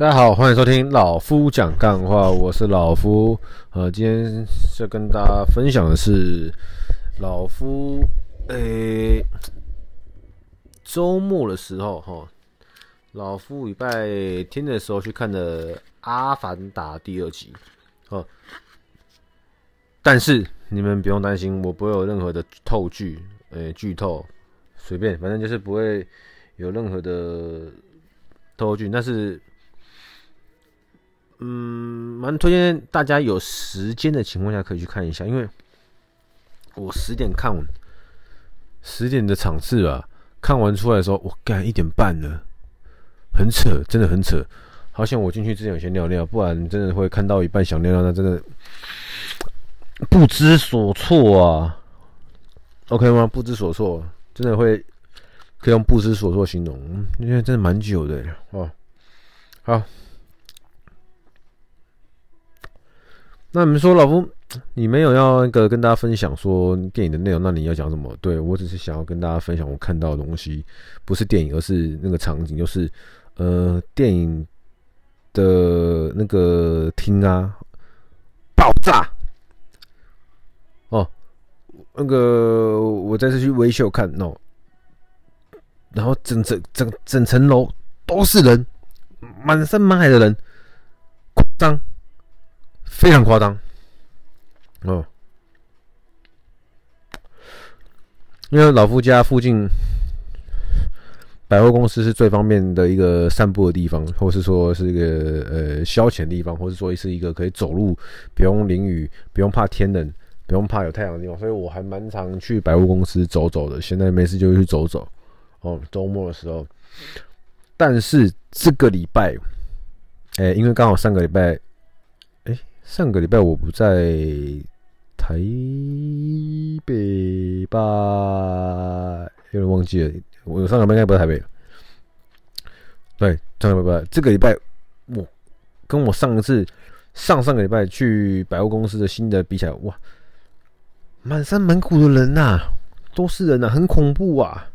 大家好，欢迎收听老夫讲干话，我是老夫。呃，今天要跟大家分享的是老夫，诶、周末的时候哈，老夫礼拜天的时候去看的《阿凡达》第二集。哦，但是你们不用担心，我不会有任何的透剧，诶、剧透，随便，反正就是不会有任何的透剧，但是。嗯，蛮推荐大家有时间的情况下可以去看一下，因为我十点看完，十点的场次啊，看完出来的时候，我干一点半了，很扯，真的很扯。好像我进去之前有先尿尿，不然真的会看到一半想尿尿，那真的不知所措啊。OK 吗？不知所措，真的会可以用不知所措形容，因为真的蛮久的哦。好。那你们说，老夫，你没有要那个跟大家分享说电影的内容，那你要讲什么？对，我只是想要跟大家分享我看到的东西，不是电影，而是那个场景，就是呃电影的那个厅啊爆炸哦，那个我这次去维修看哦，然后整整整整层楼都是人，满山满海的人，夸张。非常夸张哦，因为老夫家附近百货公司是最方便的一个散步的地方，或是说是一个呃消遣的地方，或是说是一个可以走路不用淋雨、不用怕天冷、不用怕有太阳的地方，所以我还蛮常去百货公司走走的。现在没事就去走走哦，周末的时候。但是这个礼拜，哎、因为刚好上个礼拜。上个礼拜我不在台北吧，有点忘记了。我上个礼拜应该不在台北。对，上个礼拜这个礼拜我跟我上一次上上个礼拜去百货公司的新的比起来，哇，满山满谷的人呐、都是人呐、很恐怖啊。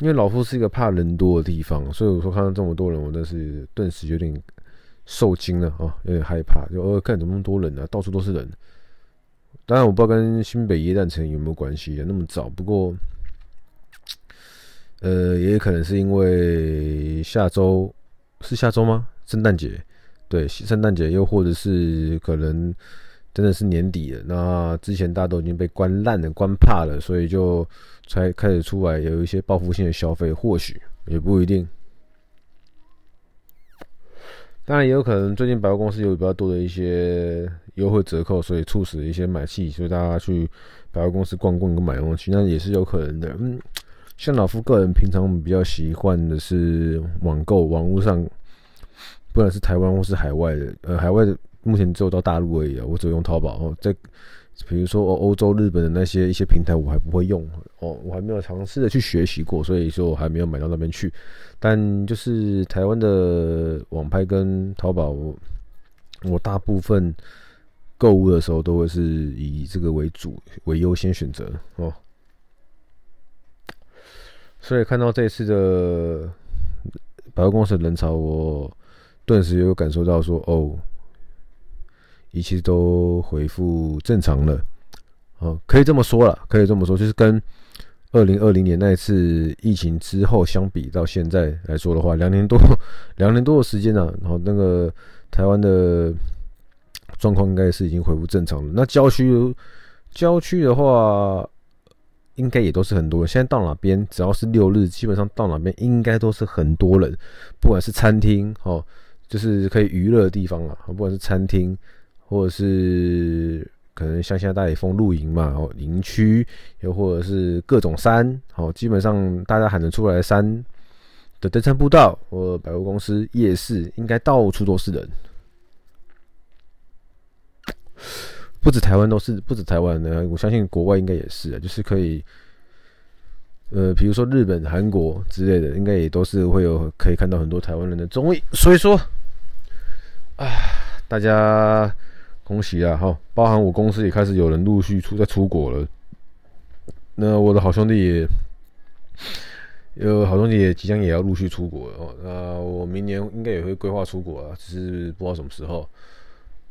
因为老夫是一个怕人多的地方，所以我说看到这么多人，我真是顿时有点。受惊了啊，有点害怕，就呃，看怎么那么多人呢、到处都是人。当然，我不知道跟新北耶诞城有没有关系啊，那么早。不过，呃，也可能是因为下周是下周吗？圣诞节，对，圣诞节，又或者是可能真的是年底了。那之前大家都已经被关烂了、关怕了，所以就才开始出来有一些报复性的消费，或许也不一定。当然也有可能，最近百货公司有比较多的一些优惠折扣，所以促使一些买气，所以大家去百货公司逛逛跟买东西，那也是有可能的。嗯，像老夫个人平常比较喜欢的是网购，网络上，不管是台湾或是海外的，呃，海外目前只有到大陆而已啊，我只有用淘宝哦，在。比如说哦，欧洲、日本的那些一些平台，我还不会用哦，我还没有尝试的去学习过，所以说我还没有买到那边去。但就是台湾的网拍跟淘宝，我大部分购物的时候都会是以这个为主为优先选择哦。所以看到这次的百货公司的人潮，我顿时有感受到说哦。一切都恢复正常了，哦，可以这么说了，可以这么说，就是跟二零二零年那一次疫情之后相比，到现在来说的话，两年多，两年多的时间啊，然后那个台湾的状况应该是已经恢复正常了。那郊区，郊区的话，应该也都是很多。现在到哪边，只要是六日，基本上到哪边应该都是很多人，不管是餐厅哦，就是可以娱乐的地方啊，不管是餐厅。或者是可能像现在大野峰露营嘛，哦，营区，又或者是各种山，好，基本上大家喊得出来的山的登山步道或百货公司、夜市，应该到处都是人。不止台湾都是，不止台湾的，我相信国外应该也是啊，就是可以，呃，比如说日本、韩国之类的，应该也都是会有可以看到很多台湾人的综艺。所以说，啊，大家。恭喜啊！哈，包含我公司也开始有人陆续出在出国了。那我的好兄弟也有好兄弟也即将也要陆续出国哦。那我明年应该也会规划出国啊，只是不知道什么时候。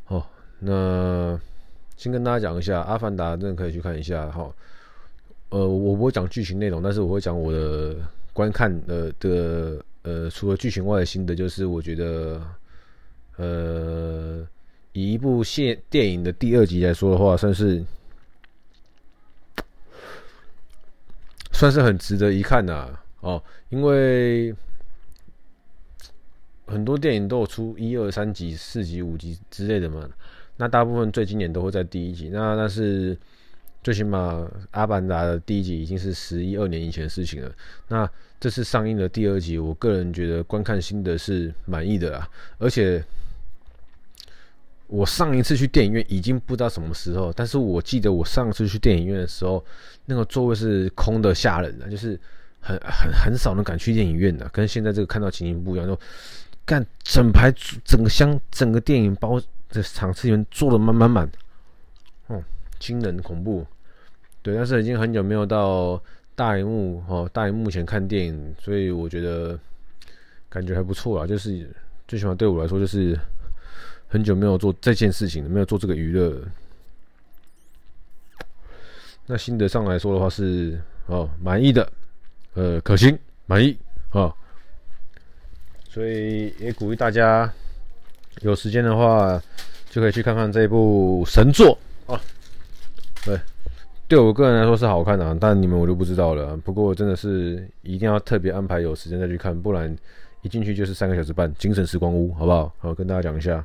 哦，那先跟大家讲一下《阿凡达》，真的可以去看一下哈。呃，我不会讲剧情内容，但是我会讲我的观看的的呃，除了剧情外的心得，就是我觉得，呃，以一部现电影的第二集来说的话，算是。算是很值得一看呐，哦，因为很多电影都有出一二三集、四集、五集之类的嘛。那大部分最经典都会在第一集。那但是最起码《阿凡达》的第一集已经是十一二年以前的事情了。那这次上映的第二集，我个人觉得观看心得是满意的啦，而且。我上一次去电影院已经不知道什么时候，但是我记得我上次去电影院的时候，那个座位是空的吓人的，就是很很很少能敢去电影院的，跟现在这个看到情形不一样。就干整排整个箱整个电影包的场次里面坐的满满满，哦，惊人恐怖。对，但是已经很久没有到大荧幕哦，大荧幕前看电影，所以我觉得感觉还不错啊。就是最起码对我来说就是。很久没有做这件事情了，没有做这个娱乐。那心得上来说的话是哦，满意的，呃，可行，满意啊、所以也鼓励大家有时间的话就可以去看看这部神作啊。对，对我个人来说是好看的、啊，但你们我就不知道了。不过真的是一定要特别安排有时间再去看，不然一进去就是三个小时半，精神时光屋，好不好？好，跟大家讲一下。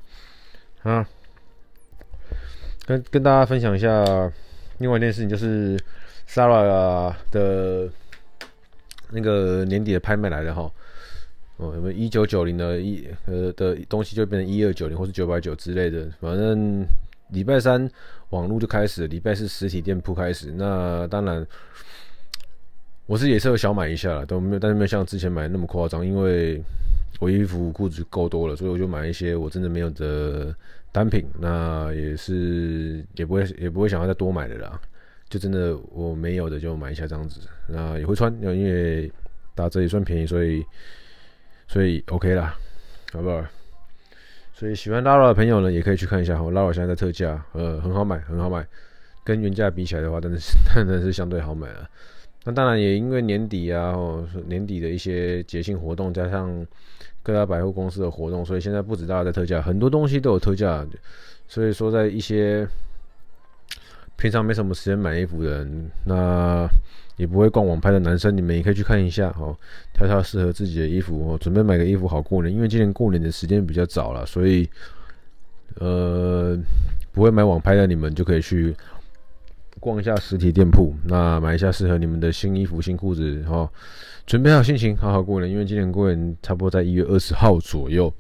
啊，跟跟大家分享一下另外一件事情，就是 Sara 的那个年底的拍卖来了哈。哦，什么一九九零的一呃的东西就变成一二九零或是九百九之类的，反正礼拜三网络就开始，礼拜四实体店铺开始。那当然，我是也是有小买一下了，都没有，但是没有像之前买的那么夸张，因为。我衣服裤子够多了，所以我就买一些我真的没有的单品。那也是也不会也不会想要再多买的啦，就真的我没有的就买一下这样子。那也会穿，因为打折也算便宜，所以所以 OK 啦，好不好？所以喜欢 Lara 的朋友呢，也可以去看一下哈。Lara 现在在特价，呃，很好买，很好买。跟原价比起来的话，真的是 真的是相对好买了。那当然也因为年底啊，哦，年底的一些节庆活动加上。各大百货公司的活动，所以现在不止大家在特价，很多东西都有特价。所以说，在一些平常没什么时间买衣服的人，那也不会逛网拍的男生，你们也可以去看一下哦，挑挑适合自己的衣服哦，准备买个衣服好过年。因为今年过年的时间比较早了，所以呃，不会买网拍的你们就可以去逛一下实体店铺，那买一下适合你们的新衣服、新裤子哦。准备好心情，好好过年。因为今年过年差不多在一月二十号左右。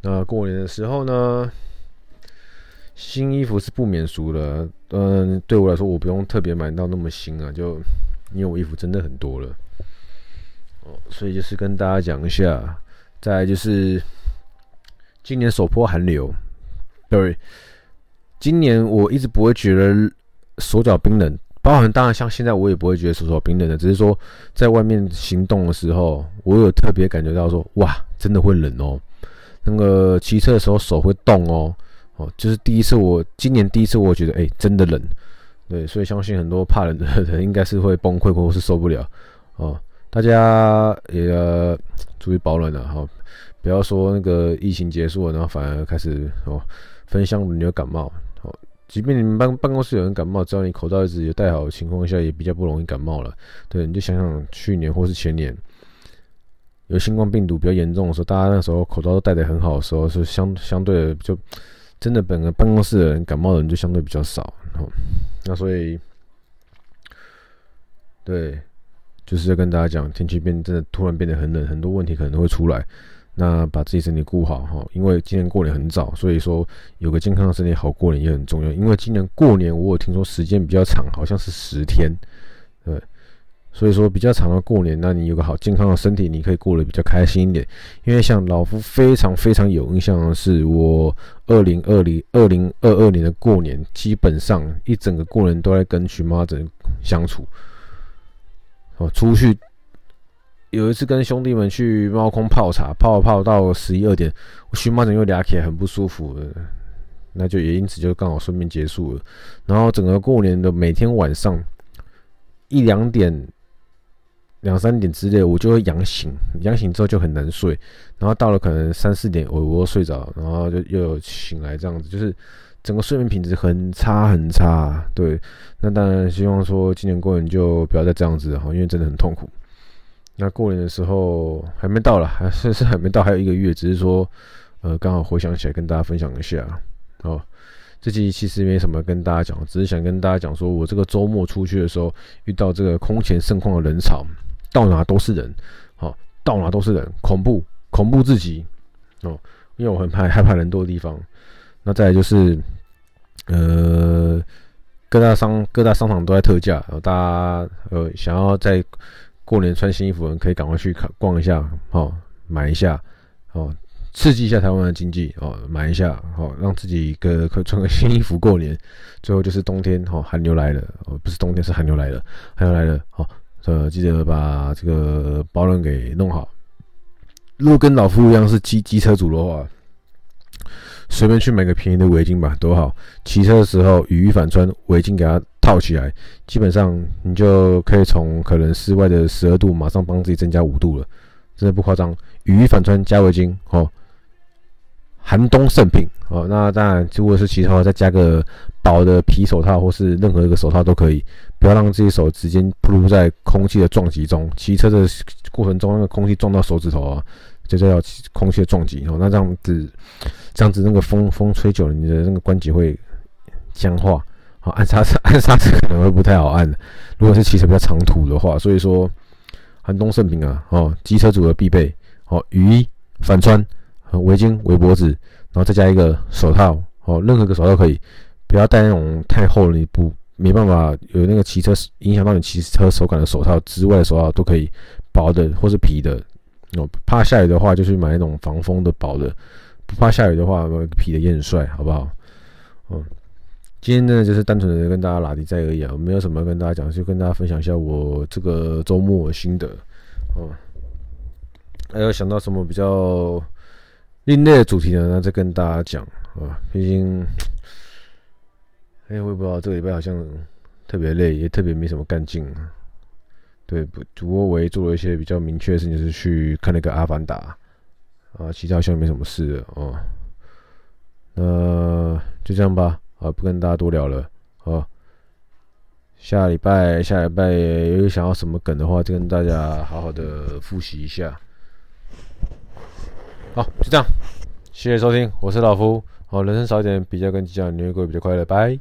那过年的时候呢，新衣服是不免俗的。嗯，对我来说，我不用特别买到那么新啊，就因为我衣服真的很多了。哦，所以就是跟大家讲一下。再就是今年首波寒流，对，今年我一直不会觉得手脚冰冷。包含当然，像现在我也不会觉得手脚冰冷的，只是说在外面行动的时候，我有特别感觉到说，哇，真的会冷哦。那个骑车的时候手会冻哦，哦，就是第一次我今年第一次我觉得，哎，真的冷。对，所以相信很多怕冷的人应该是会崩溃或是受不了哦。大家也要注意保暖了哈，不要说那个疫情结束了，然后反而开始哦分享你有感冒。即便你们办办公室有人感冒，只要你口罩一直有戴好的情况下，也比较不容易感冒了。对，你就想想去年或是前年有新冠病毒比较严重的时候，大家那时候口罩都戴得很好的时候，是相相对的就真的本个办公室的人感冒的人就相对比较少。那所以对，就是要跟大家讲，天气变真的突然变得很冷，很多问题可能会出来。那把自己身体顾好哈，因为今年过年很早，所以说有个健康的身体好过年也很重要。因为今年过年我有听说时间比较长，好像是十天，对，所以说比较长的过年，那你有个好健康的身体，你可以过得比较开心一点。因为像老夫非常非常有印象的是，我二零二零二零二二年的过年，基本上一整个过年都在跟荨麻疹相处，哦，出去。有一次跟兄弟们去猫空泡茶，泡泡到十一二点，我荨麻疹又俩起来，很不舒服，那就也因此就刚好顺便结束了。然后整个过年的每天晚上一两点、两三点之类，我就会痒醒，痒醒之后就很难睡。然后到了可能三四点，我我睡着，然后就又醒来，这样子就是整个睡眠品质很差很差。对，那当然希望说今年过年就不要再这样子哈，因为真的很痛苦。那过年的时候还没到了，还是是还没到，还有一个月，只是说呃刚好回想起来跟大家分享一下。哦，这期其实没什么跟大家讲，只是想跟大家讲说我这个周末出去的时候遇到这个空前盛况的人潮，到哪都是人，好，到哪都是人，恐怖。恐怖至极哦，因为我很怕害怕人多的地方。那再就是，呃，各大商各大商场都在特价，大家呃想要在过年穿新衣服的人，可以赶快去看逛一下，哦，买一下，哦，刺激一下台湾的经济，哦，买一下，哦，让自己个可穿个新衣服过年。最后就是冬天，哦，寒流来了，哦，不是冬天是寒流来了，寒流来了，哦，呃，记得把这个保暖给弄好。如果跟老夫一样是机机车主的话，随便去买个便宜的围巾吧，多好。骑车的时候雨衣反穿，围巾给他套起来，基本上你就可以从可能室外的十二度，马上帮自己增加五度了，真的不夸张。雨衣反穿加围巾，哦，寒冬圣品哦。那当然，如果是骑车的话，再加个薄的皮手套或是任何一个手套都可以，不要让自己手直接暴露在空气的撞击中。骑车的过程中，那个空气撞到手指头啊。就叫空气的撞击哦，那这样子，这样子那个风风吹久了，你的那个关节会僵化，好按刹车按刹车可能会不太好按。如果是骑车比较长途的话，所以说寒冬圣品啊，哦，机车主的必备，哦，雨衣反穿，围巾围脖子，然后再加一个手套，哦，任何一个手套可以，不要戴那种太厚了，你不没办法有那个骑车影响到你骑车手感的手套之外的手套都可以，薄的或是皮的。哦，怕下雨的话，就去买那种防风的薄的；不怕下雨的话，皮的也很帅，好不好？嗯，今天呢，就是单纯的跟大家拉迪在而已啊，没有什么跟大家讲，就跟大家分享一下我这个周末的心得。哦，还有想到什么比较另类的主题呢？那再跟大家讲啊。毕竟，哎，我也不知道这个礼拜好像特别累，也特别没什么干劲。对，不，不过我也做了一些比较明确的事情，就是去看那个《阿凡达》啊，其他好像没什么事了哦。那就这样吧，啊，不跟大家多聊了，好，下礼拜下礼拜有想要什么梗的话，就跟大家好好的复习一下。好，就这样，谢谢收听，我是老夫，好，人生少一点比较跟计较，你会过得比较快乐，拜。